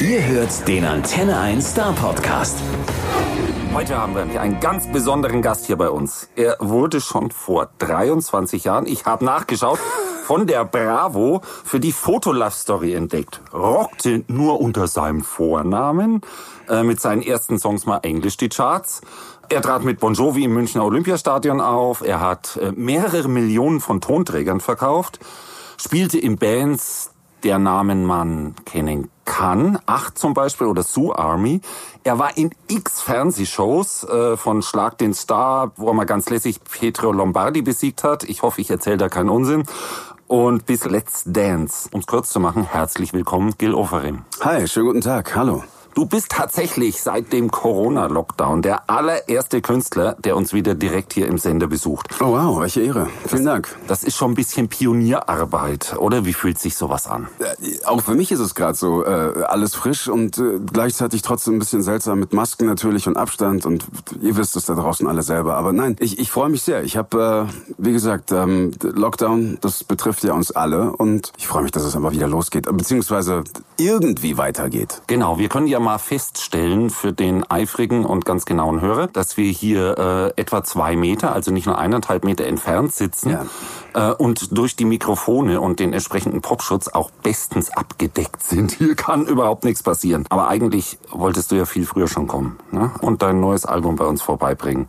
Ihr hört den Antenne 1 Star Podcast. Heute haben wir einen ganz besonderen Gast hier bei uns. Er wurde schon vor 23 Jahren, ich habe nachgeschaut, von der Bravo für die Foto-Love Story entdeckt. Rockte nur unter seinem Vornamen, äh, mit seinen ersten Songs mal Englisch die Charts. Er trat mit Bon Jovi im Münchner Olympiastadion auf. Er hat äh, mehrere Millionen von Tonträgern verkauft, spielte in Bands, der Namen man kennen kann. Acht zum Beispiel oder Sue Army. Er war in x Fernsehshows äh, von Schlag den Star, wo er mal ganz lässig Pietro Lombardi besiegt hat. Ich hoffe, ich erzähle da keinen Unsinn. Und bis Let's Dance. Um es kurz zu machen, herzlich willkommen, Gil Oferim. Hi, schönen guten Tag. Hallo. Du bist tatsächlich seit dem Corona-Lockdown der allererste Künstler, der uns wieder direkt hier im Sender besucht. Oh wow, welche Ehre. Vielen das, Dank. Das ist schon ein bisschen Pionierarbeit, oder? Wie fühlt sich sowas an? Äh, auch für mich ist es gerade so äh, alles frisch und äh, gleichzeitig trotzdem ein bisschen seltsam mit Masken natürlich und Abstand und ihr wisst es da draußen alle selber. Aber nein, ich, ich freue mich sehr. Ich habe, äh, wie gesagt, ähm, Lockdown, das betrifft ja uns alle und ich freue mich, dass es aber wieder losgeht, beziehungsweise irgendwie weitergeht. Genau, wir können ja mal feststellen für den eifrigen und ganz genauen Hörer, dass wir hier äh, etwa zwei Meter, also nicht nur eineinhalb Meter entfernt sitzen ja. äh, und durch die Mikrofone und den entsprechenden Popschutz auch bestens abgedeckt sind. Hier kann überhaupt nichts passieren. Aber eigentlich wolltest du ja viel früher schon kommen ne? und dein neues Album bei uns vorbeibringen.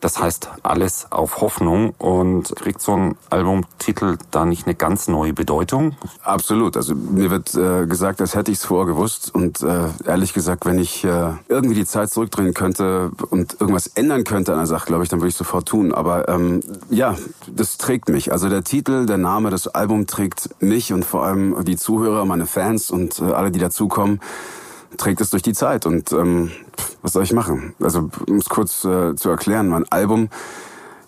Das heißt alles auf Hoffnung und kriegt so ein Albumtitel da nicht eine ganz neue Bedeutung? Absolut. Also mir wird äh, gesagt, als hätte ich es vorher gewusst. Und äh, ehrlich gesagt, wenn ich äh, irgendwie die Zeit zurückdrehen könnte und irgendwas ändern könnte an der Sache, glaube ich, dann würde ich sofort tun. Aber ähm, ja, das trägt mich. Also der Titel, der Name, das Album trägt mich und vor allem die Zuhörer, meine Fans und äh, alle, die dazukommen trägt es durch die Zeit. Und ähm, was soll ich machen? Also um es kurz äh, zu erklären, mein Album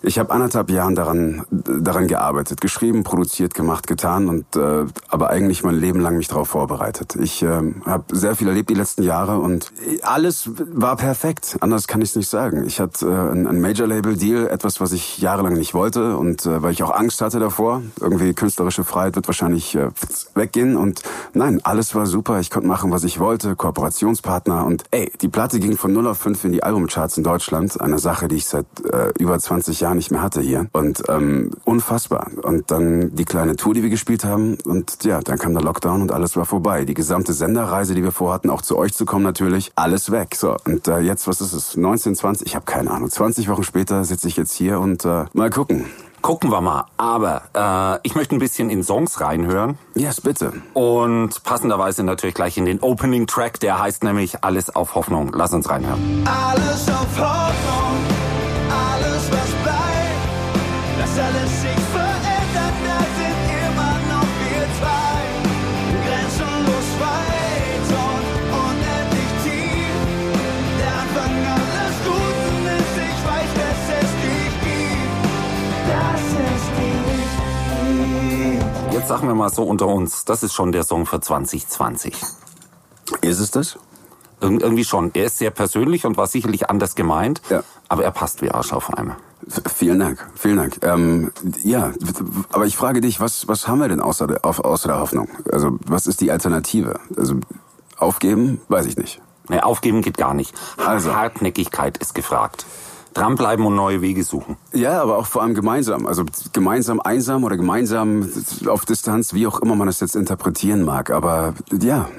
ich habe anderthalb Jahren daran, daran gearbeitet, geschrieben, produziert, gemacht, getan und äh, aber eigentlich mein Leben lang mich darauf vorbereitet. Ich äh, habe sehr viel erlebt die letzten Jahre und alles war perfekt. Anders kann ich es nicht sagen. Ich hatte äh, ein Major-Label-Deal, etwas, was ich jahrelang nicht wollte und äh, weil ich auch Angst hatte davor. Irgendwie künstlerische Freiheit wird wahrscheinlich äh, weggehen und nein, alles war super. Ich konnte machen, was ich wollte, Kooperationspartner und ey, die Platte ging von 0 auf 5 in die Albumcharts in Deutschland. Eine Sache, die ich seit äh, über 20 Jahren gar nicht mehr hatte hier. Und ähm, unfassbar. Und dann die kleine Tour, die wir gespielt haben. Und ja, dann kam der Lockdown und alles war vorbei. Die gesamte Senderreise, die wir vorhatten, auch zu euch zu kommen natürlich, alles weg. So, und äh, jetzt, was ist es? 19, 20? Ich habe keine Ahnung. 20 Wochen später sitze ich jetzt hier und äh, mal gucken. Gucken wir mal. Aber äh, ich möchte ein bisschen in Songs reinhören. Yes, bitte. Und passenderweise natürlich gleich in den Opening Track, der heißt nämlich Alles auf Hoffnung. Lass uns reinhören. Alles auf Hoffnung. Sagen wir mal so unter uns, das ist schon der Song für 2020. Ist es das? Ir irgendwie schon. Er ist sehr persönlich und war sicherlich anders gemeint, ja. aber er passt wie Arsch auf einmal. Vielen Dank, vielen Dank. Ähm, ja, aber ich frage dich, was, was haben wir denn außer der, außer der Hoffnung? Also was ist die Alternative? Also aufgeben, weiß ich nicht. Nee, aufgeben geht gar nicht. Also. Hartnäckigkeit ist gefragt dranbleiben und neue Wege suchen. Ja, aber auch vor allem gemeinsam. Also gemeinsam einsam oder gemeinsam auf Distanz, wie auch immer man es jetzt interpretieren mag. Aber ja,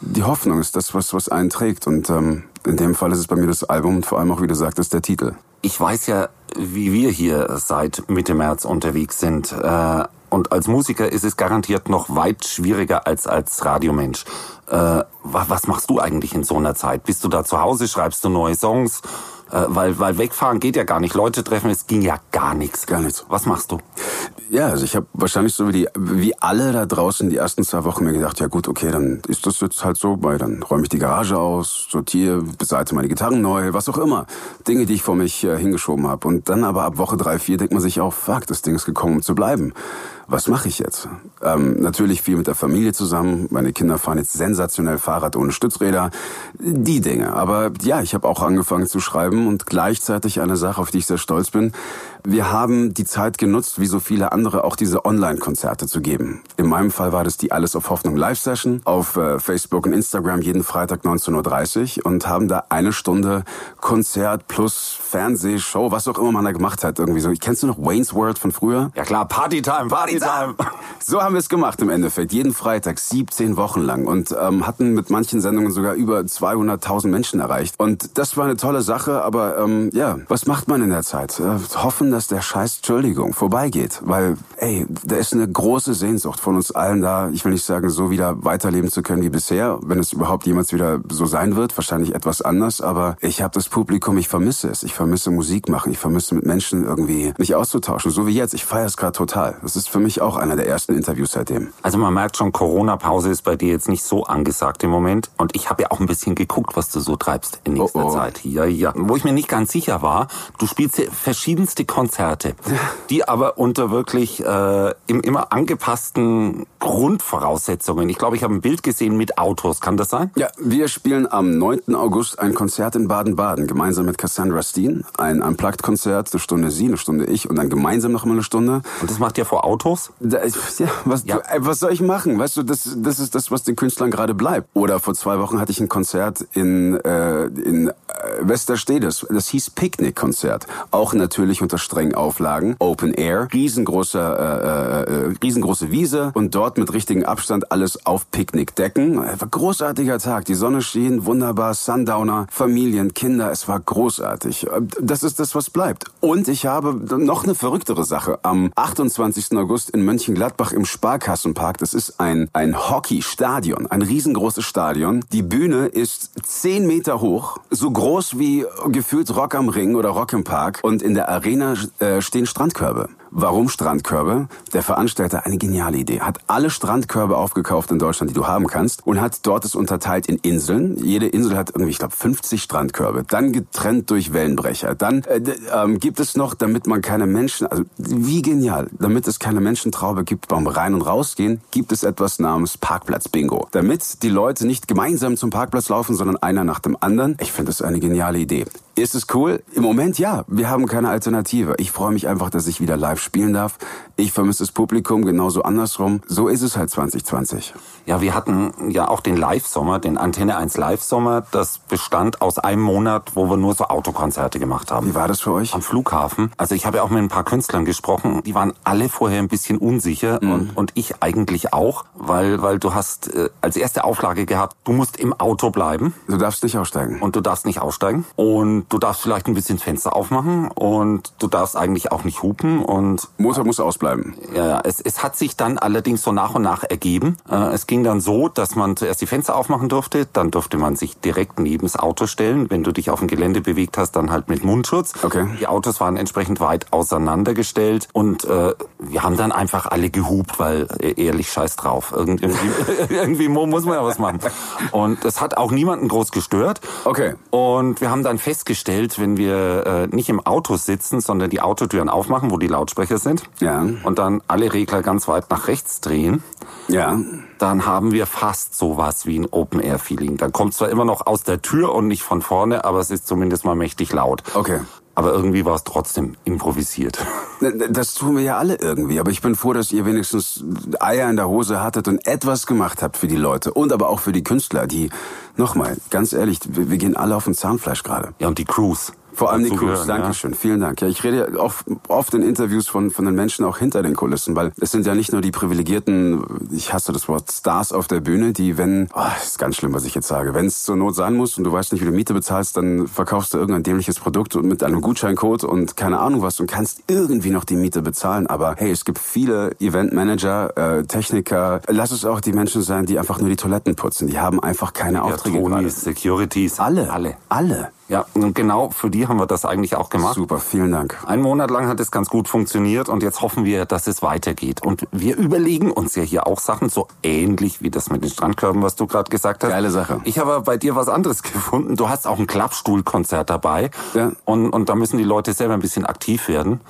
die Hoffnung ist das, was, was einen trägt. Und ähm, in dem Fall ist es bei mir das Album und vor allem auch, wie du sagtest, der Titel. Ich weiß ja, wie wir hier seit Mitte März unterwegs sind. Äh, und als Musiker ist es garantiert noch weit schwieriger als als Radiomensch. Äh, was machst du eigentlich in so einer Zeit? Bist du da zu Hause? Schreibst du neue Songs? Äh, weil, weil wegfahren geht ja gar nicht. Leute treffen, es ging ja gar nichts. Gar nichts. Was machst du? Ja, also ich habe wahrscheinlich so wie, die, wie alle da draußen die ersten zwei Wochen mir gedacht, ja gut, okay, dann ist das jetzt halt so, weil dann räume ich die Garage aus, sortiere, beseite meine Gitarren neu, was auch immer. Dinge, die ich vor mich äh, hingeschoben habe. Und dann aber ab Woche drei, vier denkt man sich auch, fuck, das Ding ist gekommen, um zu bleiben. Was mache ich jetzt? Ähm, natürlich viel mit der Familie zusammen. Meine Kinder fahren jetzt sensationell Fahrrad ohne Stützräder. Die Dinge. Aber ja, ich habe auch angefangen zu schreiben und gleichzeitig eine Sache, auf die ich sehr stolz bin. Wir haben die Zeit genutzt, wie so viele andere, auch diese Online-Konzerte zu geben. In meinem Fall war das die Alles auf Hoffnung Live-Session auf äh, Facebook und Instagram jeden Freitag 19.30 Uhr und haben da eine Stunde Konzert plus Fernsehshow, was auch immer man da gemacht hat. Irgendwie so. Kennst du noch Wayne's World von früher? Ja klar, Partytime, Partytime. So haben wir es gemacht im Endeffekt. Jeden Freitag, 17 Wochen lang. Und ähm, hatten mit manchen Sendungen sogar über 200.000 Menschen erreicht. Und das war eine tolle Sache. Aber ähm, ja, was macht man in der Zeit? Äh, hoffen, dass der Scheiß, Entschuldigung, vorbeigeht. Weil, ey, da ist eine große Sehnsucht von uns allen da. Ich will nicht sagen, so wieder weiterleben zu können wie bisher. Wenn es überhaupt jemals wieder so sein wird. Wahrscheinlich etwas anders. Aber ich habe das Publikum, ich vermisse es. Ich vermisse Musik machen. Ich vermisse mit Menschen irgendwie mich auszutauschen. So wie jetzt. Ich feiere es gerade total. Das ist für mich auch einer der ersten Interviews seitdem. Also man merkt schon, Corona-Pause ist bei dir jetzt nicht so angesagt im Moment. Und ich habe ja auch ein bisschen geguckt, was du so treibst in nächster Oh, oh. Zeit. Ja, ja. Wo ich mir nicht ganz sicher war, du spielst ja verschiedenste Konzerte, die aber unter wirklich äh, im immer angepassten Grundvoraussetzungen. Ich glaube, ich habe ein Bild gesehen mit Autos. Kann das sein? Ja, wir spielen am 9. August ein Konzert in Baden-Baden, gemeinsam mit Cassandra Steen. Ein Unplugged-Konzert, eine Stunde sie, eine Stunde ich und dann gemeinsam noch mal eine Stunde. Und das macht ihr vor Autos? Ja, was, Ja. Ey, was soll ich machen? Weißt du, das, das ist das, was den Künstlern gerade bleibt. Oder vor zwei Wochen hatte ich ein Konzert in, äh, in äh, Westerstede. Das hieß Picknick-Konzert. Auch natürlich unter strengen Auflagen. Open Air, riesengroßer, äh, äh, riesengroße Wiese und dort mit richtigem Abstand alles auf Picknickdecken. Äh, War großartiger Tag. Die Sonne schien, wunderbar, Sundowner, Familien, Kinder. Es war großartig. Äh, Das ist das, was bleibt. Und ich habe noch eine verrücktere Sache. Am 28. August in Mönchengladbach im Sparkassenpark. Das ist ein, ein Hockeystadion, ein riesengroßes Stadion. Die Bühne ist 10 Meter hoch, so groß wie gefühlt Rock am Ring oder Rock im Park. Und in der Arena äh, stehen Strandkörbe. Warum Strandkörbe? Der Veranstalter eine geniale Idee. Hat alle Strandkörbe aufgekauft in Deutschland, die du haben kannst und hat dort es unterteilt in Inseln. Jede Insel hat irgendwie, ich glaube, 50 Strandkörbe. Dann getrennt durch Wellenbrecher. Dann äh, ähm, gibt es noch, damit man keine Menschen, also wie genial, damit es keine Menschentraube gibt beim Rein- und Rausgehen, gibt es etwas namens Parkplatz-Bingo. Damit die Leute nicht gemeinsam zum Parkplatz laufen, sondern einer nach dem anderen. Ich finde das eine geniale Idee. Ist es cool? Im Moment ja. Wir haben keine Alternative. Ich freue mich einfach, dass ich wieder live spielen darf. Ich vermisse das Publikum, genauso andersrum. So ist es halt 2020. Ja, wir hatten ja auch den Live-Sommer, den Antenne 1 Live-Sommer. Das bestand aus einem Monat, wo wir nur so Autokonzerte gemacht haben. Wie war das für euch? Am Flughafen. Also ich habe ja auch mit ein paar Künstlern gesprochen. Die waren alle vorher ein bisschen unsicher und, und ich eigentlich auch, weil, weil du hast äh, als erste Auflage gehabt, du musst im Auto bleiben Du darfst nicht aussteigen. und du darfst nicht aussteigen und du darfst vielleicht ein bisschen das Fenster aufmachen und du darfst eigentlich auch nicht hupen und Motor muss ausbleiben. ja, ja, es, es hat sich dann allerdings so nach und nach ergeben. Äh, es ging dann so, dass man zuerst die Fenster aufmachen durfte, dann durfte man sich direkt neben das Auto stellen. Wenn du dich auf dem Gelände bewegt hast, dann halt mit Mundschutz. Okay. Die Autos waren entsprechend weit auseinandergestellt und äh, wir haben dann einfach alle gehupt, weil äh, ehrlich scheiß drauf. Irgend- Irgendwie, irgendwie mu- muss man ja was machen. Und das hat auch niemanden groß gestört. Okay. Und wir haben dann festgestellt, wenn wir äh, nicht im Auto sitzen, sondern die Autotüren aufmachen, wo die Lautsprecher sind, Ja. und dann alle Regler ganz weit nach rechts drehen, Ja. dann haben wir fast sowas wie ein Open-Air-Feeling. Dann kommt zwar immer noch aus der Tür und nicht von vorne, aber es ist zumindest mal mächtig laut. Okay. Aber irgendwie war es trotzdem improvisiert. Das tun wir ja alle irgendwie, aber ich bin froh, dass ihr wenigstens Eier in der Hose hattet und etwas gemacht habt für die Leute und aber auch für die Künstler, die, nochmal, ganz ehrlich, wir, gehen alle auf den Zahnfleisch gerade. Ja, und die Crews. Vor allem die Crews, gehören, ja. Dankeschön, vielen Dank. Ja, ich rede ja oft, oft in Interviews von, von den Menschen auch hinter den Kulissen, weil es sind ja nicht nur die privilegierten, ich hasse das Wort, Stars auf der Bühne, die, wenn, oh, ist ganz schlimm, was ich jetzt sage, wenn es zur Not sein muss und du weißt nicht, wie du Miete bezahlst, dann verkaufst du irgendein dämliches Produkt und mit einem Gutscheincode und keine Ahnung was und kannst irgendwie noch die Miete bezahlen. Aber hey, es gibt viele Eventmanager, äh, Techniker, lass es auch die Menschen sein, die einfach nur die Toiletten putzen. Die haben einfach keine Ja, Aufträge gerade. Tonis, Securities. Alle. Alle. Alle. Ja, und genau für die haben wir das eigentlich auch gemacht. Super, vielen Dank. Ein Monat lang hat es ganz gut funktioniert und jetzt hoffen wir, dass es weitergeht. Und wir überlegen uns ja hier auch Sachen, so ähnlich wie das mit den Strandkörben, was du gerade gesagt hast. Geile Sache. Ich habe bei dir was anderes gefunden. Du hast auch ein Klappstuhlkonzert dabei. Ja. Und, und da müssen die Leute selber ein bisschen aktiv werden.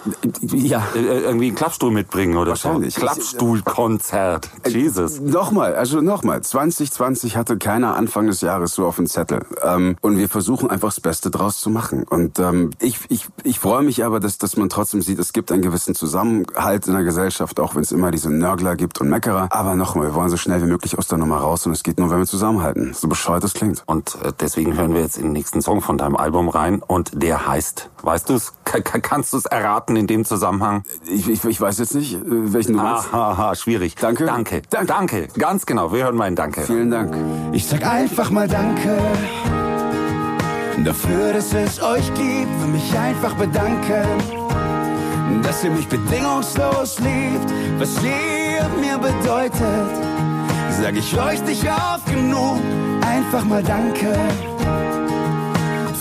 Ja. Äh, irgendwie einen Klappstuhl mitbringen oder Wahrscheinlich. so. Klappstuhlkonzert. Jesus. Nochmal, also nochmal. 2020 hatte keiner Anfang des Jahres so auf dem Zettel. Ähm, und wir versuchen einfach das Beste draus zu machen. Und ähm, ich, ich, ich freue mich aber, dass, dass man trotzdem sieht, es gibt einen gewissen Zusammenhalt in der Gesellschaft, auch wenn es immer diese Nörgler gibt und Meckerer. Aber nochmal, wir wollen so schnell wie möglich aus der Nummer raus und es geht nur, wenn wir zusammenhalten. So bescheuert das klingt. Und äh, deswegen hören wir jetzt in den nächsten Song von deinem Album rein und der heißt, weißt du es, kannst du es erraten in dem Zusammenhang? Ich, ich, ich weiß jetzt nicht, äh, welchen du meinst. Aha, schwierig. Danke. Danke. Danke. Danke. Ganz genau. Wir hören mal ein Danke. Vielen Dank. Ich sag einfach mal Danke dafür, dass es euch gibt. Will mich einfach bedanken, dass ihr mich bedingungslos liebt. Was ihr mir bedeutet, sag ich euch nicht oft genug. Einfach mal Danke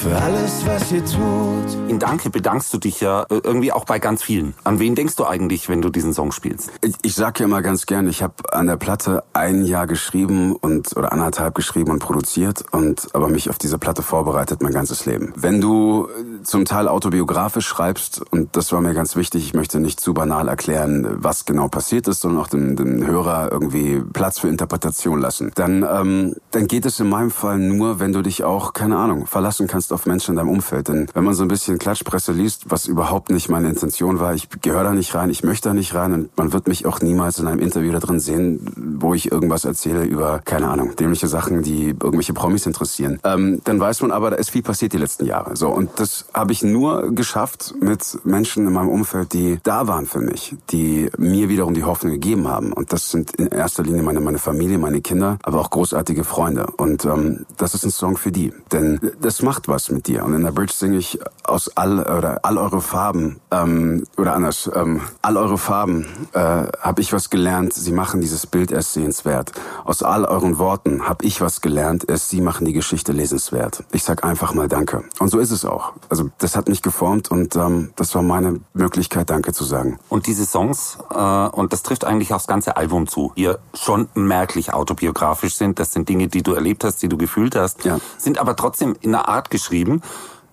für alles, was ihr tut. In Danke bedankst du dich ja äh, irgendwie auch bei ganz vielen. An wen denkst du eigentlich, wenn du diesen Song spielst? Ich, ich sag ja immer ganz gern, ich habe an der Platte ein Jahr geschrieben und oder anderthalb geschrieben und produziert und aber mich auf diese Platte vorbereitet mein ganzes Leben. Wenn du äh, zum Teil autobiografisch schreibst und das war mir ganz wichtig, ich möchte nicht zu banal erklären, was genau passiert ist, sondern auch dem, dem Hörer irgendwie Platz für Interpretation lassen. Dann ähm, dann geht es in meinem Fall nur, wenn du dich auch keine Ahnung verlassen kannst auf Menschen in deinem Umfeld. Denn wenn man so ein bisschen Klatschpresse liest, was überhaupt nicht meine Intention war, ich gehöre da nicht rein, ich möchte da nicht rein und man wird mich auch niemals in einem Interview da drin sehen, wo ich irgendwas erzähle über, keine Ahnung, dämliche Sachen, die irgendwelche Promis interessieren. Ähm, dann weiß man aber, da ist viel passiert die letzten Jahre. So Und das habe ich nur geschafft mit Menschen in meinem Umfeld, die da waren für mich, die mir wiederum die Hoffnung gegeben haben. Und das sind in erster Linie meine, meine Familie, meine Kinder, aber auch großartige Freunde. Und ähm, das ist ein Song für die. Denn das macht was mit dir. Und in der Bridge singe ich aus all oder all eure Farben ähm, oder anders, ähm, all eure Farben äh, habe ich was gelernt. Sie machen dieses Bild erst sehenswert. Aus all euren Worten habe ich was gelernt. Erst sie machen die Geschichte lesenswert. Ich sag einfach mal Danke. Und so ist es auch. Also das hat mich geformt und ähm, das war meine Möglichkeit, Danke zu sagen. Und diese Songs, äh, und das trifft eigentlich aufs ganze Album zu, die schon merklich autobiografisch sind. Das sind Dinge, die du erlebt hast, die du gefühlt hast, Ja. sind aber trotzdem in einer Art geschrieben,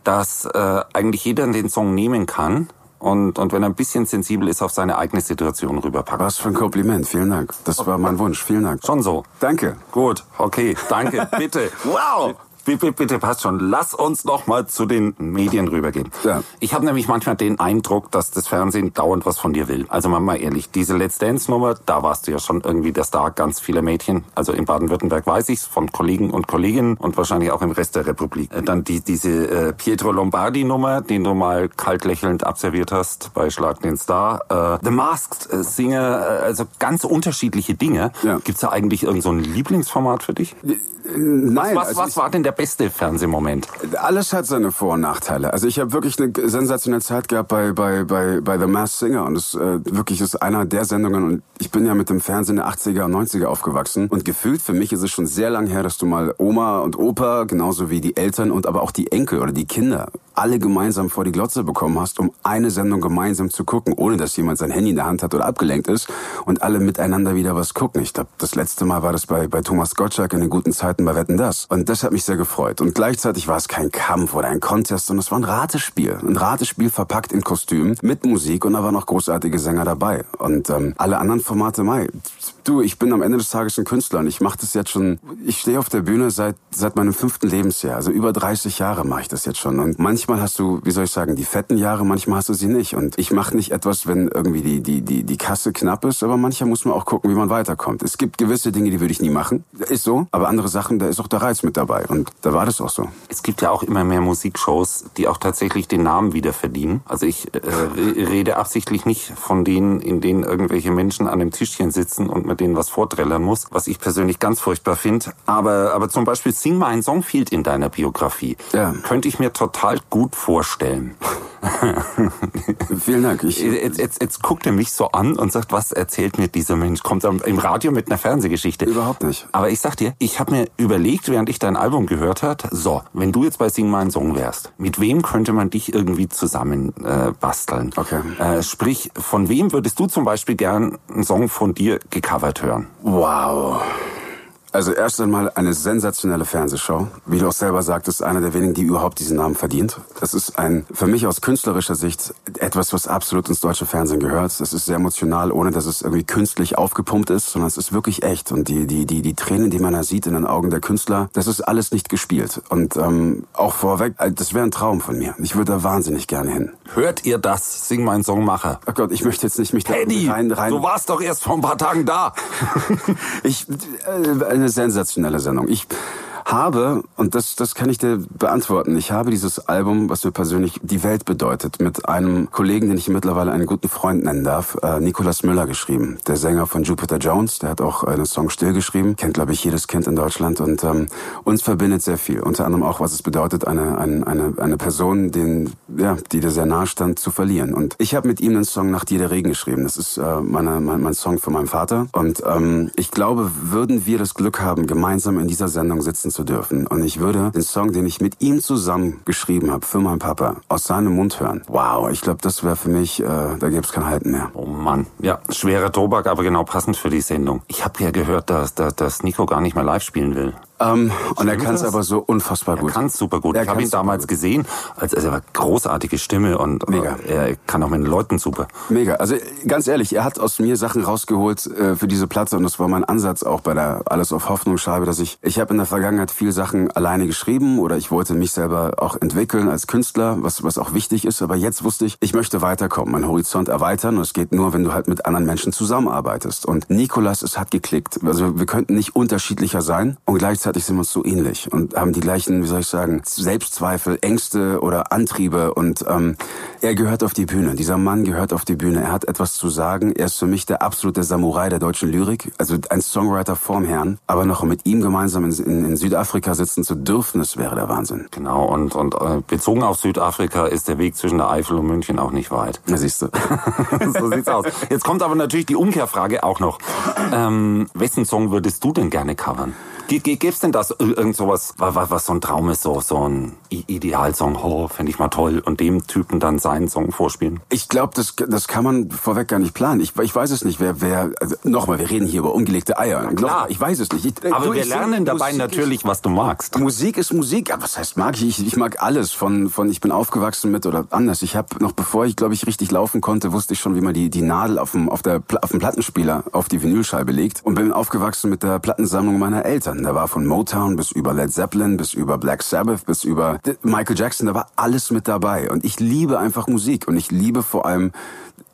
dass äh, eigentlich jeder den Song nehmen kann und, und wenn er ein bisschen sensibel ist, auf seine eigene Situation rüberpackt. Was für ein Kompliment. Vielen Dank. Das war mein Wunsch. Vielen Dank. Schon so. Danke. Gut, okay, danke, bitte. Wow! Bitte, bitte, passt schon. Lass uns noch mal zu den Medien rübergehen. Ja. Ich habe nämlich manchmal den Eindruck, dass das Fernsehen dauernd was von dir will. Also mal mal ehrlich, diese Let's Dance Nummer, da warst du ja schon irgendwie der Star ganz vieler Mädchen. Also in Baden-Württemberg weiß ich's von Kollegen und Kolleginnen und wahrscheinlich auch im Rest der Republik. Äh, Dann die, diese äh, Pietro Lombardi Nummer, den du mal kalt lächelnd absolviert hast bei Schlag den Star. Äh, The Masked äh, Singer, äh, also ganz unterschiedliche Dinge. Ja. Gibt's da eigentlich irgend so ein Lieblingsformat für dich? Nein, Was, also was war denn der beste Fernsehmoment? Alles hat seine Vor- und Nachteile. Also ich habe wirklich eine sensationelle Zeit gehabt bei bei bei bei The Masked Singer und es äh, wirklich ist einer der Sendungen und ich bin ja mit dem Fernsehen der 80er und 90er aufgewachsen und gefühlt für mich ist es schon sehr lang her, dass du mal Oma und Opa genauso wie die Eltern und aber auch die Enkel oder die Kinder alle gemeinsam vor die Glotze bekommen hast, um eine Sendung gemeinsam zu gucken, ohne dass jemand sein Handy in der Hand hat oder abgelenkt ist und alle miteinander wieder was gucken. Ich glaube, das letzte Mal war das bei bei Thomas Gottschalk in den guten Zeiten bei Wetten das und das hat mich sehr gefreut und gleichzeitig war es kein Kampf oder ein Contest, sondern es war ein Ratespiel, ein Ratespiel verpackt in Kostüm mit Musik und da waren noch großartige Sänger dabei und ähm, alle anderen Formate, Mai. Du, ich bin am Ende des Tages ein Künstler und ich mache das jetzt schon. Ich stehe auf der Bühne seit seit meinem fünften Lebensjahr, also über 30 Jahre mache ich das jetzt schon und manchmal hast du, wie soll ich sagen, die fetten Jahre, manchmal hast du sie nicht und ich mache nicht etwas, wenn irgendwie die die die die Kasse knapp ist, aber manchmal muss man auch gucken, wie man weiterkommt. Es gibt gewisse Dinge, die würde ich nie machen, ist so, aber andere Sachen, da ist auch der Reiz mit dabei und da war das auch so. Es gibt ja auch immer mehr Musikshows, die auch tatsächlich den Namen wieder verdienen. Also ich äh, re- rede absichtlich nicht von denen, in denen irgendwelche Menschen an einem Tischchen sitzen und mit denen was vorträllern muss, was ich persönlich ganz furchtbar finde. Aber, aber zum Beispiel Sing mal ein Song fehlt in deiner Biografie. Ja. Könnte ich mir total gut vorstellen. Vielen Dank. Ich, Jetzt, jetzt, jetzt guckt er mich so an und sagt, was erzählt mir dieser Mensch? Kommt er im Radio mit einer Fernsehgeschichte? Überhaupt nicht. Aber ich sag dir, ich habe mir überlegt, während ich dein Album gehört hat, so, wenn du jetzt bei Sing meinen Song wärst, mit wem könnte man dich irgendwie zusammen äh, basteln? Okay. Äh, sprich, von wem würdest du zum Beispiel gern einen Song von dir gecovert hören? Wow. Also erst einmal eine sensationelle Fernsehshow. Wie du auch selber sagtest, einer der wenigen, die überhaupt diesen Namen verdient. Das ist ein, für mich aus künstlerischer Sicht, etwas, was absolut ins deutsche Fernsehen gehört. Das ist sehr emotional, ohne dass es irgendwie künstlich aufgepumpt ist, sondern es ist wirklich echt. Und die, die, die, die Tränen, die man da sieht in den Augen der Künstler, das ist alles nicht gespielt. Und ähm, auch vorweg, äh, das wäre ein Traum von mir. Ich würde da wahnsinnig gerne hin. Hört ihr das? Sing meinen Songmacher. Ach Gott, ich möchte jetzt nicht mich da rein, rein. du warst doch erst vor ein paar Tagen da. Ich, äh, eine sensationelle Sendung. Ich habe, und das, das kann ich dir beantworten, ich habe dieses Album, was mir persönlich die Welt bedeutet, mit einem Kollegen, den ich mittlerweile einen guten Freund nennen darf, äh, Nicolas Müller geschrieben. Der Sänger von Jupiter Jones, der hat auch einen Song still geschrieben, kennt glaube ich jedes Kind in Deutschland und ähm, uns verbindet sehr viel. Unter anderem auch, was es bedeutet, eine, eine, eine, eine Person, den, ja, die dir sehr nahe stand, zu verlieren. Und ich habe mit ihm den Song Nach dir der Regen geschrieben. Das ist äh, meine, mein, mein Song für meinen Vater. Und ähm, ich glaube, würden wir das Glück haben, gemeinsam in dieser Sendung sitzen zu dürfen. Und ich würde den Song, den ich mit ihm zusammen geschrieben habe, für meinen Papa, aus seinem Mund hören. Wow, ich glaube, das wäre für mich, äh, da gäbe es kein Halten mehr. Oh Mann. Ja, schwerer Tobak, aber genau passend für die Sendung. Ich habe ja gehört, dass, dass, dass Nico gar nicht mehr live spielen will. Ähm, und er kann es aber so unfassbar Er gut. kann super gut. Er ich habe ihn damals gesehen, als also er war großartige Stimme und Mega. äh, er kann auch mit den Leuten super. Mega. Also ganz ehrlich, er hat aus mir Sachen rausgeholt äh, für diese Platte und das war mein Ansatz auch bei der Alles auf Hoffnung Scheibe, dass ich ich habe in der Vergangenheit viel Sachen alleine geschrieben oder ich wollte mich selber auch entwickeln als Künstler, was was auch wichtig ist, aber jetzt wusste ich, ich möchte weiterkommen, meinen Horizont erweitern und es geht nur, wenn du halt mit anderen Menschen zusammenarbeitest und Nikolas, es hat geklickt. Also wir könnten nicht unterschiedlicher sein und gleichzeitig sind wir uns so ähnlich und haben die gleichen, wie soll ich sagen, Selbstzweifel, Ängste oder Antriebe und ähm, er gehört auf die Bühne. Dieser Mann gehört auf die Bühne. Er hat etwas zu sagen. Er ist für mich der absolute Samurai der deutschen Lyrik, also ein Songwriter vorm Herrn. Aber noch mit ihm gemeinsam in, in, in Südafrika sitzen zu dürfen, das wäre der Wahnsinn. Genau, und, und äh, bezogen auf Südafrika ist der Weg zwischen der Eifel und München auch nicht weit. Da siehst du. so sieht's aus. Jetzt kommt aber natürlich die Umkehrfrage auch noch. Ähm, wessen Song würdest du denn gerne covern? G g- Gäb's denn das ir- irgend sowas, wa- wa- was so ein Traum ist, so, so ein Idealsong, oh, fände ich mal toll, und dem Typen dann seinen Song vorspielen? Ich glaube, das, das kann man vorweg gar nicht planen. Ich, ich weiß es nicht, wer, wer, also nochmal, wir reden hier über ungelegte Eier. Nochmal, Ich weiß es nicht. Ich, Aber du, wir lernen dabei Musik natürlich, was du magst. Musik ist Musik. Ja, was heißt mag ich? ich? Ich mag alles. Von, von ich bin aufgewachsen mit oder anders. Ich habe noch bevor ich, glaube ich, richtig laufen konnte, wusste ich schon, wie man die, die Nadel auf dem, auf, der, auf dem Plattenspieler auf die Vinylscheibe legt. Und bin aufgewachsen mit der Plattensammlung meiner Eltern. Da war von Motown bis über Led Zeppelin, bis über Black Sabbath, bis über Michael Jackson. Da war alles mit dabei. Und ich liebe einfach Musik. Und ich liebe vor allem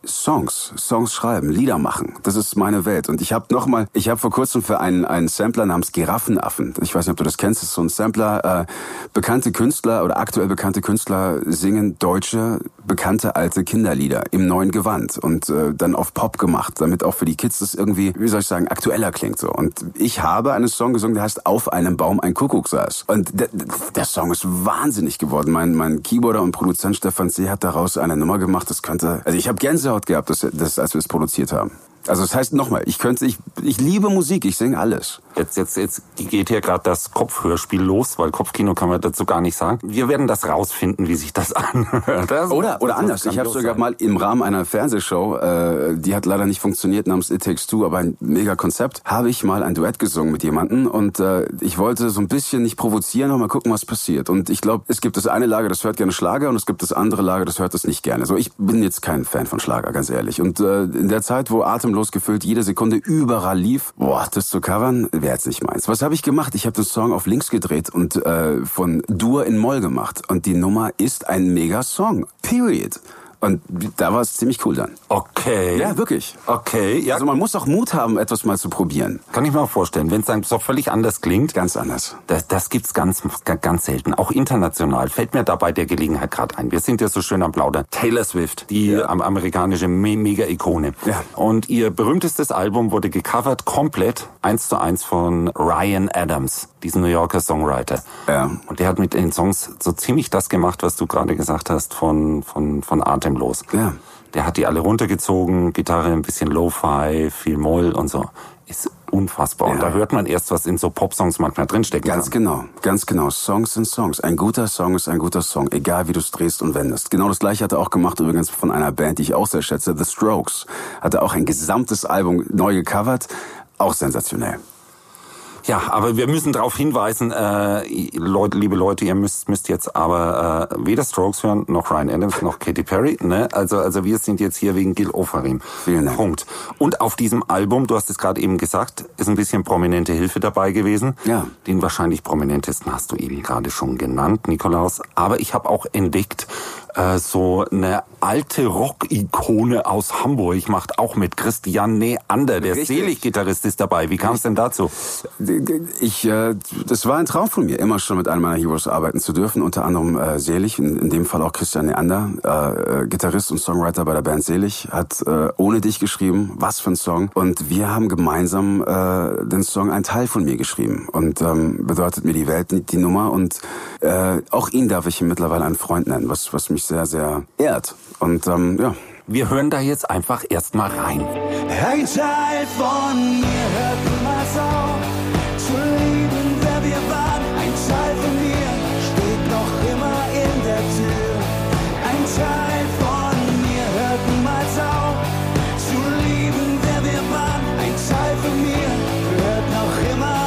Songs, Songs schreiben, Lieder machen. Das ist meine Welt. Und ich habe noch mal, ich habe vor kurzem für einen, einen Sampler namens Giraffenaffen, ich weiß nicht, ob du das kennst, das ist so ein Sampler, äh, bekannte Künstler oder aktuell bekannte Künstler singen deutsche, bekannte alte Kinderlieder im neuen Gewand und äh, dann auf Pop gemacht, damit auch für die Kids das irgendwie, wie soll ich sagen, aktueller klingt so. Und ich habe einen Song gesungen, der heißt Auf einem Baum ein Kuckuck saß. Und der, der Song ist wahnsinnig geworden. Mein, mein Keyboarder und Produzent Stefan C. hat daraus eine Nummer gemacht, das könnte, also ich habe Gänsehaut gehabt, das, das, als wir es produziert haben. Also das heißt nochmal, ich könnte, ich, ich liebe Musik, ich singe alles. Jetzt, jetzt, jetzt geht hier gerade das Kopfhörspiel los, weil Kopfkino kann man dazu gar nicht sagen. Wir werden das rausfinden, wie sich das anhört. Das- Oder, oder das anders. Ich habe sogar sein. mal im Rahmen einer Fernsehshow, äh, die hat leider nicht funktioniert namens It Takes Two, aber ein mega Konzept, habe ich mal ein Duett gesungen mit jemandem und äh, ich wollte so ein bisschen nicht provozieren, aber mal gucken, was passiert. Und ich glaube, es gibt das eine Lager, das hört gerne Schlager und es gibt das andere Lager, das hört es nicht gerne. So, ich bin jetzt kein Fan von Schlager, ganz ehrlich. Und äh, in der Zeit, wo atemlos gefüllt jede Sekunde überall lief, boah, das zu covern, jetzt nicht meins. Was habe ich gemacht? Ich habe den Song auf links gedreht und äh, von Dur in Moll gemacht. Und die Nummer ist ein mega Song. Period. Und da war es ziemlich cool dann. Okay. Ja, wirklich. Okay, ja. Also man muss auch Mut haben, etwas mal zu probieren. kann ich mir auch vorstellen, wenn es dann so völlig anders klingt. Ganz anders. Das, das gibt's ganz, ganz selten. Auch international fällt mir dabei der Gelegenheit gerade ein. Wir sind ja so schön am Plaudern. Taylor Swift, die am- amerikanische Me Mega-Ikone. Ja. Und ihr berühmtestes Album wurde gecovert komplett eins zu eins von Ryan Adams, diesen New Yorker Songwriter. Ja. Und der hat mit den Songs so ziemlich das gemacht, was du gerade gesagt hast von, von, von Atemlos. Ja. Der hat die alle runtergezogen, Gitarre ein bisschen Lo-Fi, viel Moll und so. Ist unfassbar. Und Ja. da hört man erst, was in so Popsongs manchmal drinstecken Ganz kann. genau, ganz genau. Songs sind Songs. Ein guter Song ist ein guter Song, egal wie du es drehst und wendest. Genau das gleiche hat er auch gemacht übrigens von einer Band, die ich auch sehr schätze, The Strokes. Hat er auch ein gesamtes Album neu gecovert. Auch sensationell. Ja, aber wir müssen darauf hinweisen, äh, Leute, liebe Leute, ihr müsst, müsst jetzt aber äh, weder Strokes hören, noch Ryan Adams, noch Katy Perry. Ne? Also, also wir sind jetzt hier wegen Gil Ofarim. Vielen Dank. Punkt. Und auf diesem Album, du hast es gerade eben gesagt, ist ein bisschen prominente Hilfe dabei gewesen. Ja. Den wahrscheinlich prominentesten hast du eben gerade schon genannt, Nikolaus. Aber ich habe auch entdeckt, äh, so eine alte Rock-Ikone aus Hamburg macht auch mit Christian Neander, der. Selig-Gitarrist ist dabei. Wie kam es denn dazu? Ich, äh, das war ein Traum von mir, immer schon mit einem meiner Heroes arbeiten zu dürfen. Unter anderem äh, Selig, in, in dem Fall auch Christian Neander, äh, äh, Gitarrist und Songwriter bei der Band Selig, hat äh, ohne dich geschrieben. Was für ein Song! Und wir haben gemeinsam äh, den Song Ein Teil von mir geschrieben und ähm, bedeutet mir die Welt die, die Nummer und äh, auch ihn darf ich mittlerweile einen Freund nennen, was was mich sehr sehr ehrt. Und ähm, ja, Wir hören da jetzt einfach erstmal rein. Ein Teil von mir hört niemals auf zu lieben, wer wir waren. Ein Teil von mir steht noch immer in der Tür. Ein Teil von mir hört niemals auf zu lieben, wer wir waren. Ein Teil von mir gehört noch immer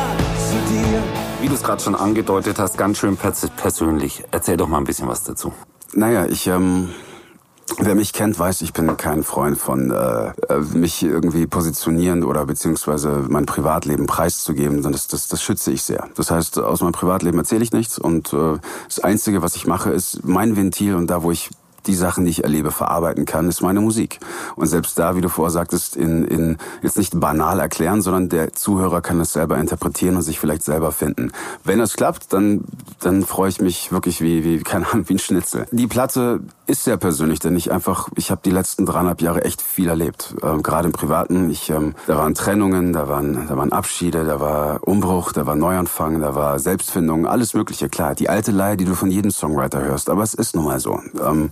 zu dir. Wie du es gerade schon angedeutet hast, ganz schön pers persönlich. Erzähl doch mal ein bisschen was dazu. Naja, ich, ähm, wer mich kennt, weiß, ich bin kein Freund von äh, äh, mich irgendwie positionieren oder beziehungsweise mein Privatleben preiszugeben, sondern das, das, das schütze ich sehr. Das heißt, aus meinem Privatleben erzähle ich nichts und äh, das Einzige, was ich mache, ist mein Ventil und da, wo ich die Sachen, die ich erlebe, verarbeiten kann, ist meine Musik. Und selbst da, wie du vorher sagtest, in, in jetzt nicht banal erklären, sondern der Zuhörer kann es selber interpretieren und sich vielleicht selber finden. Wenn es klappt, dann, dann freue ich mich wirklich wie, wie, keine Ahnung, wie ein Schnitzel. Die Platte ist sehr persönlich, denn ich einfach, ich habe die letzten dreieinhalb Jahre echt viel erlebt. Ähm, Gerade im Privaten. Ich, ähm, da waren Trennungen, da waren, da waren Abschiede, da war Umbruch, da war Neuanfang, da war Selbstfindung, alles Mögliche. Klar, die alte Leier, die du von jedem Songwriter hörst, aber es ist nun mal so. Ähm,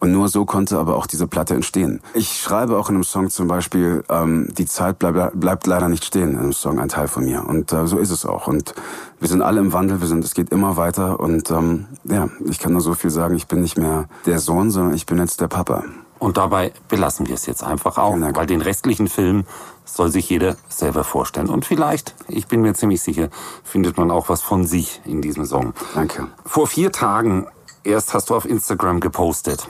und nur so konnte aber auch diese Platte entstehen. Ich schreibe auch in einem Song zum Beispiel, ähm, die Zeit bleib, bleibt leider nicht stehen in einem Song, ein Teil von mir. Und äh, so ist es auch. Und wir sind alle im Wandel, wir sind, es geht immer weiter. Und ähm, ja, ich kann nur so viel sagen, ich bin nicht mehr der Sohn, sondern ich bin jetzt der Papa. Und dabei belassen wir es jetzt einfach auch, weil den restlichen Film soll sich jeder selber vorstellen. Und vielleicht, ich bin mir ziemlich sicher, findet man auch was von sich in diesem Song. Danke. Vor vier Tagen erst hast du auf Instagram gepostet.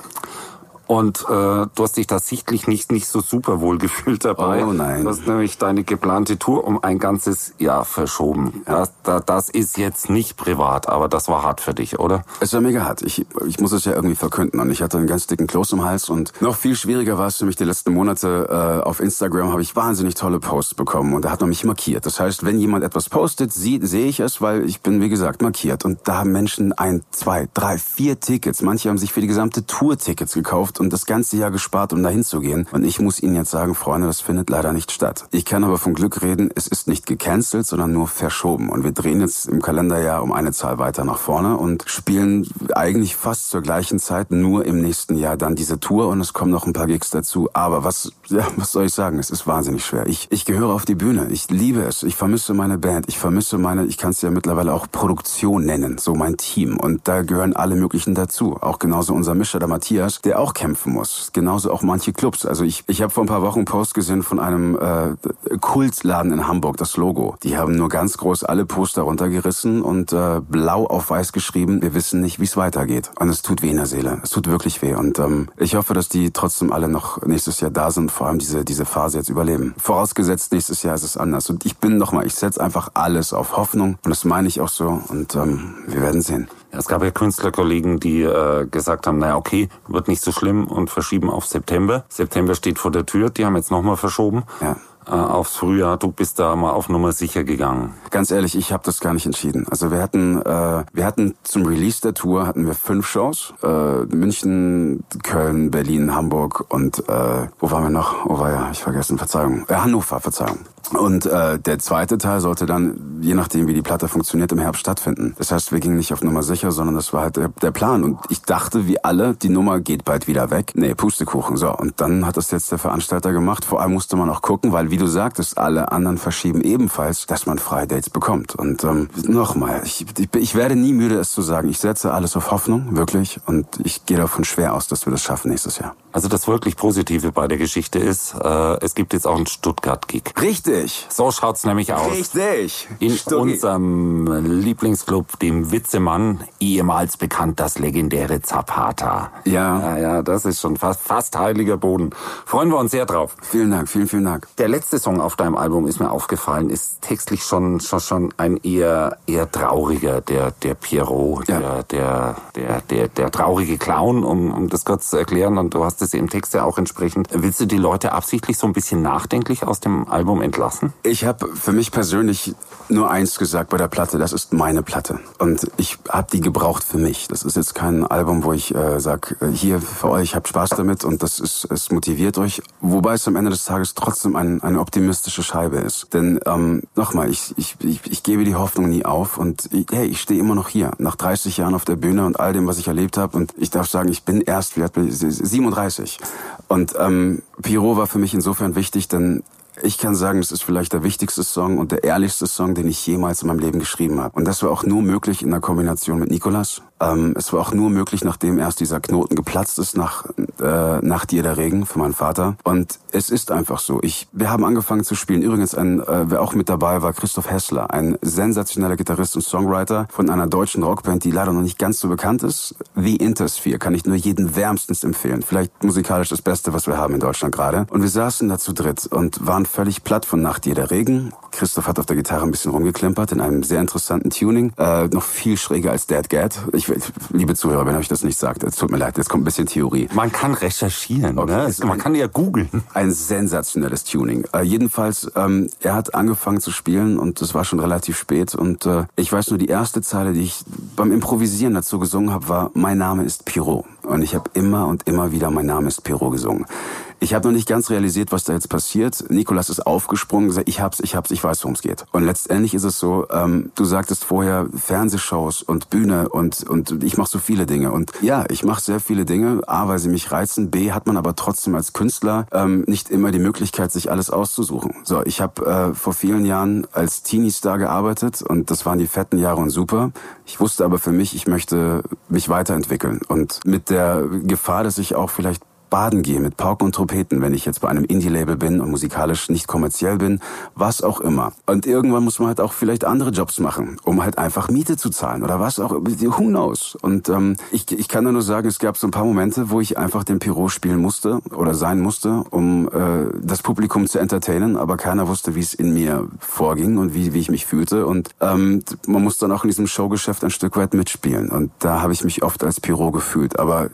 Und äh, du hast dich da sichtlich nicht, nicht so super wohl gefühlt dabei. Oh nein. Du hast nämlich deine geplante Tour um ein ganzes Jahr verschoben. Das, da, das ist jetzt nicht privat, aber das war hart für dich, oder? Es war mega hart. Ich, ich muss es ja irgendwie verkünden. Und ich hatte einen ganz dicken Kloß im Hals. Und noch viel schwieriger war es für mich die letzten Monate. Äh, auf Instagram habe ich wahnsinnig tolle Posts bekommen. Und da hat man mich markiert. Das heißt, wenn jemand etwas postet, sie- sehe ich es, weil ich bin, wie gesagt, markiert. Und da haben Menschen ein, zwei, drei, vier Tickets. Manche haben sich für die gesamte Tour Tickets gekauft und das ganze Jahr gespart, um dahin zu gehen. Und ich muss Ihnen jetzt sagen, Freunde, das findet leider nicht statt. Ich kann aber von Glück reden, es ist nicht gecancelt, sondern nur verschoben. Und wir drehen jetzt im Kalenderjahr um eine Zahl weiter nach vorne und spielen eigentlich fast zur gleichen Zeit nur im nächsten Jahr dann diese Tour und es kommen noch ein paar Gigs dazu. Aber was, ja, was soll ich sagen? Es ist wahnsinnig schwer. Ich, ich gehöre auf die Bühne. Ich liebe es. Ich vermisse meine Band. Ich vermisse meine, ich kann es ja mittlerweile auch Produktion nennen, so mein Team. Und da gehören alle möglichen dazu. Auch genauso unser Mischer, der Matthias, der auch kämpfen muss. Genauso auch manche Clubs. Also ich, ich habe vor ein paar Wochen einen Post gesehen von einem äh, Kultladen in Hamburg, das Logo. Die haben nur ganz groß alle Poster runtergerissen und äh, blau auf weiß geschrieben, wir wissen nicht, wie es weitergeht. Und es tut weh in der Seele. Es tut wirklich weh. Und ähm, ich hoffe, dass die trotzdem alle noch nächstes Jahr da sind, vor allem diese, diese Phase jetzt überleben. Vorausgesetzt, nächstes Jahr ist es anders. Und ich bin nochmal, ich setze einfach alles auf Hoffnung. Und das meine ich auch so. Und ähm, wir werden sehen. Es gab ja Künstlerkollegen, die äh, gesagt haben, naja, okay, wird nicht so schlimm und verschieben auf September. September steht vor der Tür, die haben jetzt nochmal verschoben. Ja äh, aufs Frühjahr. Du bist da mal auf Nummer sicher gegangen. Ganz ehrlich, ich habe das gar nicht entschieden. Also wir hatten, äh, wir hatten zum Release der Tour hatten wir fünf Shows: äh, München, Köln, Berlin, Hamburg und äh, wo waren wir noch? Oh war ja, ich vergessen. Verzeihung. Äh, Hannover, Verzeihung. Und äh, der zweite Teil sollte dann, je nachdem wie die Platte funktioniert, im Herbst stattfinden. Das heißt, wir gingen nicht auf Nummer sicher, sondern das war halt der, der Plan. Und ich dachte, wie alle, die Nummer geht bald wieder weg. Nee, Pustekuchen. So, und dann hat das jetzt der Veranstalter gemacht. Vor allem musste man auch gucken, weil wie du sagtest, alle anderen verschieben ebenfalls, dass man freie Dates bekommt. Und ähm, nochmal, ich, ich, ich werde nie müde, es zu sagen. Ich setze alles auf Hoffnung, wirklich. Und ich gehe davon schwer aus, dass wir das schaffen nächstes Jahr. Also das wirklich Positive bei der Geschichte ist, äh, es gibt jetzt auch einen Stuttgart-Gig. Richtig. So schaut's nämlich aus. Richtig. In Stuggi. unserem Lieblingsclub, dem Witzemann, ehemals bekannt das legendäre Zapata. Ja. Ja, ja, das ist schon fast, fast heiliger Boden. Freuen wir uns sehr drauf. Vielen Dank, vielen, vielen Dank. Der letzte Song auf deinem Album ist mir aufgefallen, ist textlich schon schon, schon ein eher eher trauriger, der der Pierrot, Ja. der, der der der der traurige Clown, um um das kurz zu erklären. Und du hast es im Text ja auch entsprechend. Willst du die Leute absichtlich so ein bisschen nachdenklich aus dem Album entlassen? Ich habe für mich persönlich nur eins gesagt bei der Platte, das ist meine Platte. Und ich habe die gebraucht für mich. Das ist jetzt kein Album, wo ich äh, sag, äh, hier für euch, habt Spaß damit und das ist, es motiviert euch. Wobei es am Ende des Tages trotzdem ein, eine optimistische Scheibe ist. Denn ähm, nochmal, ich, ich, ich, ich gebe die Hoffnung nie auf und hey, ich stehe immer noch hier. Nach 30 Jahren auf der Bühne und all dem, was ich erlebt habe. Und ich darf sagen, ich bin erst, wie alt bin ich? 37. Und ähm, Piro war für mich insofern wichtig, denn ich kann sagen, es ist vielleicht der wichtigste Song und der ehrlichste Song, den ich jemals in meinem Leben geschrieben habe. Und das war auch nur möglich in der Kombination mit Nikolas. Ähm, es war auch nur möglich, nachdem erst dieser Knoten geplatzt ist nach, äh, nach dir der Regen für meinen Vater. Und es ist einfach so. Ich, wir haben angefangen zu spielen. Übrigens, ein, äh, wer auch mit dabei war, Christoph Hessler, ein sensationeller Gitarrist und Songwriter von einer deutschen Rockband, die leider noch nicht ganz so bekannt ist. The Intersphere kann ich nur jeden wärmstens empfehlen. Vielleicht musikalisch das Beste, was wir haben in Deutschland gerade. Und wir saßen da zu dritt und waren völlig platt von Nacht dir der Regen. Christoph hat auf der Gitarre ein bisschen rumgeklimpert in einem sehr interessanten Tuning. Äh, noch viel schräger als Dead Gad. Ich, liebe Zuhörer, wenn euch das nicht sagt, es tut mir leid, jetzt kommt ein bisschen Theorie. Man kann recherchieren, Okay, ne? Man ein- kann ja googeln. Ein sensationelles Tuning. Äh, jedenfalls, ähm, er hat angefangen zu spielen und es war schon relativ spät. Und äh, ich weiß nur, die erste Zeile, die ich beim Improvisieren dazu gesungen habe, war Mein Name ist Pierrot. Und ich habe immer und immer wieder Mein Name ist Pierrot gesungen. Ich habe noch nicht ganz realisiert, was da jetzt passiert. Nikolas ist aufgesprungen, gesagt, ich hab's, ich hab's, ich weiß, worum es geht. Und letztendlich ist es so, ähm, du sagtest vorher Fernsehshows und Bühne und und ich mache so viele Dinge. Und ja, ich mache sehr viele Dinge. A, weil sie mich reizen. B, hat man aber trotzdem als Künstler ähm, nicht immer die Möglichkeit, sich alles auszusuchen. So, ich habe äh, vor vielen Jahren als Teenie-Star gearbeitet und das waren die fetten Jahre und super. Ich wusste aber für mich, ich möchte mich weiterentwickeln. Und mit der Gefahr, dass ich auch vielleicht baden gehe mit Pauken und Trompeten, wenn ich jetzt bei einem Indie-Label bin und musikalisch nicht kommerziell bin, was auch immer. Und irgendwann muss man halt auch vielleicht andere Jobs machen, um halt einfach Miete zu zahlen oder was auch, who knows. Und ähm, ich, ich kann nur sagen, es gab so ein paar Momente, wo ich einfach den Pyro spielen musste oder sein musste, um äh, das Publikum zu entertainen, aber keiner wusste, wie es in mir vorging und wie, wie ich mich fühlte. Und ähm, man muss dann auch in diesem Showgeschäft ein Stück weit mitspielen. Und da habe ich mich oft als Pyro gefühlt. Aber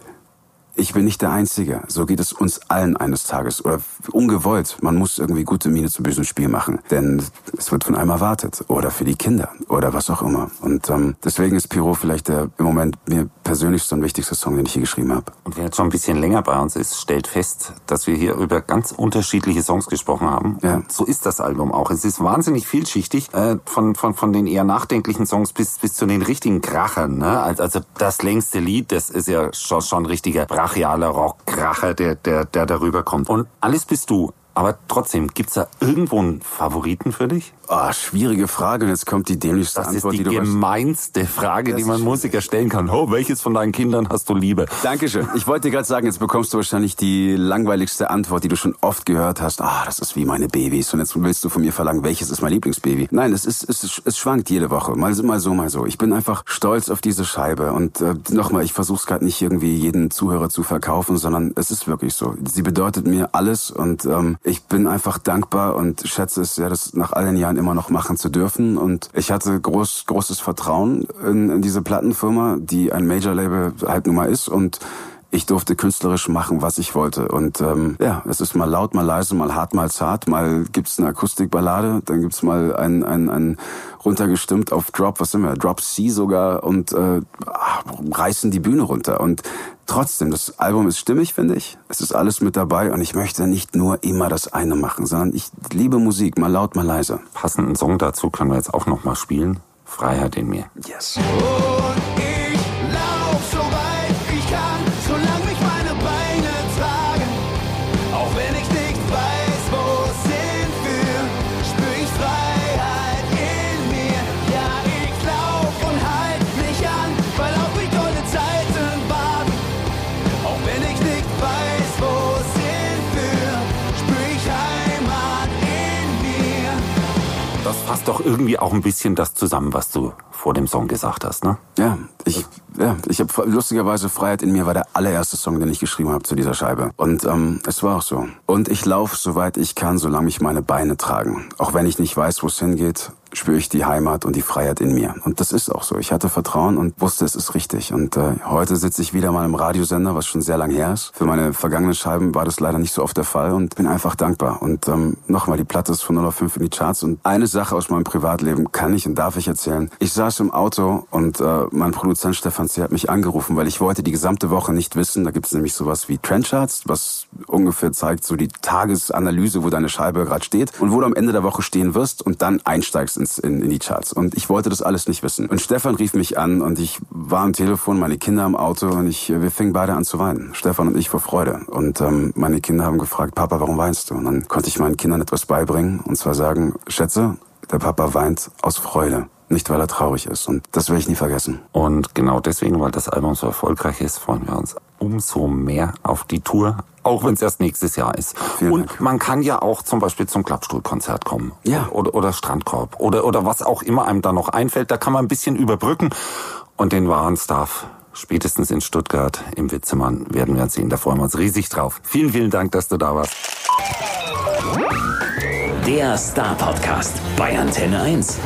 ich bin nicht der Einzige. So geht es uns allen eines Tages. Oder ungewollt. Man muss irgendwie gute Miene zu bösem Spiel machen. Denn es wird von einem erwartet. Oder für die Kinder. Oder was auch immer. Und ähm, deswegen ist Pyro vielleicht der im Moment mir persönlich so ein wichtigster Song, den ich hier geschrieben habe. Und wer jetzt schon ein bisschen länger bei uns ist, stellt fest, dass wir hier über ganz unterschiedliche Songs gesprochen haben. Ja. Und so ist das Album auch. Es ist wahnsinnig vielschichtig, äh, von, von, von den eher nachdenklichen Songs bis, bis zu den richtigen Krachern. Ne? Also, also das längste Lied, das ist ja schon, schon richtiger brachialer Rockkracher, der, der, der darüber kommt. Und alles bist du. Aber trotzdem, gibt's da irgendwo einen Favoriten für dich? Ah, schwierige Frage. Und jetzt kommt die dämlichste Das ist Antwort, die, die, du weißt. gemeinste Frage, Das die man ist Musiker stellen kann. Oh, welches von deinen Kindern hast du lieber? Dankeschön. Ich wollte dir gerade sagen, jetzt bekommst du wahrscheinlich die langweiligste Antwort, die du schon oft gehört hast. Ah, das ist wie meine Babys. Und jetzt willst du von mir verlangen, welches ist mein Lieblingsbaby? Nein, es ist, es, ist, es schwankt jede Woche. Mal, mal so, mal so. Ich bin einfach stolz auf diese Scheibe. Und äh, nochmal, ich versuche es gerade nicht irgendwie jeden Zuhörer zu verkaufen, sondern es ist wirklich so. Sie bedeutet mir alles. Und ähm, Ich bin einfach dankbar und schätze es sehr, das nach all den Jahren immer noch machen zu dürfen. Und ich hatte groß, großes Vertrauen in, in diese Plattenfirma, die ein Major-Label halt nun mal ist. Und ich durfte künstlerisch machen, was ich wollte. Und ähm, ja, es ist mal laut, mal leise, mal hart, mal zart. Mal gibt's eine Akustikballade, dann gibt's mal ein, ein, ein runtergestimmt auf Drop, was sind wir, Drop C sogar und äh, reißen die Bühne runter. Und trotzdem, das Album ist stimmig, finde ich. Es ist alles mit dabei und ich möchte nicht nur immer das eine machen, sondern ich liebe Musik, mal laut, mal leise. Passenden Song dazu können wir jetzt auch noch mal spielen. Freiheit in mir. Yes. Und ich lauf so weit fasst doch irgendwie auch ein bisschen das zusammen, was du vor dem Song gesagt hast, ne? Ja, ich, ja, ich habe lustigerweise Freiheit in mir war der allererste Song, den ich geschrieben habe zu dieser Scheibe. Und ähm, es war auch so. Und ich laufe, soweit ich kann, solange mich meine Beine tragen. Auch wenn ich nicht weiß, wo es hingeht, spüre ich die Heimat und die Freiheit in mir. Und das ist auch so. Ich hatte Vertrauen und wusste, es ist richtig. Und äh, heute sitze ich wieder mal im Radiosender, was schon sehr lang her ist. Für meine vergangenen Scheiben war das leider nicht so oft der Fall und bin einfach dankbar. Und ähm, nochmal, die Platte ist von 0 auf 5 in die Charts. Und eine Sache aus meinem Privatleben kann ich und darf ich erzählen. Ich saß im Auto und äh, mein Produzent Stefan C. hat mich angerufen, weil ich wollte die gesamte Woche nicht wissen. Da gibt es nämlich sowas wie Trendcharts, was ungefähr zeigt, so die Tagesanalyse, wo deine Scheibe gerade steht und wo du am Ende der Woche stehen wirst und dann einsteigst ins, in, in die Charts. Und ich wollte das alles nicht wissen. Und Stefan rief mich an und ich war am Telefon, meine Kinder am Auto und ich, wir fingen beide an zu weinen. Stefan und ich vor Freude. Und ähm, meine Kinder haben gefragt, Papa, warum weinst du? Und dann konnte ich meinen Kindern etwas beibringen und zwar sagen, Schätze, der Papa weint aus Freude. Nicht, weil er traurig ist. Und das werde ich nie vergessen. Und genau deswegen, weil das Album so erfolgreich ist, freuen wir uns umso mehr auf die Tour, auch wenn es erst nächstes Jahr ist. Vielen Und Dank. man kann ja auch zum Beispiel zum Klappstuhlkonzert kommen. Ja. Oder, oder Strandkorb. Oder, oder was auch immer einem da noch einfällt. Da kann man ein bisschen überbrücken. Und den wahren Staff, spätestens in Stuttgart im Witzemann, werden wir sehen. Da freuen wir uns riesig drauf. Vielen, vielen Dank, dass du da warst. Der Star Podcast bei Antenne 1.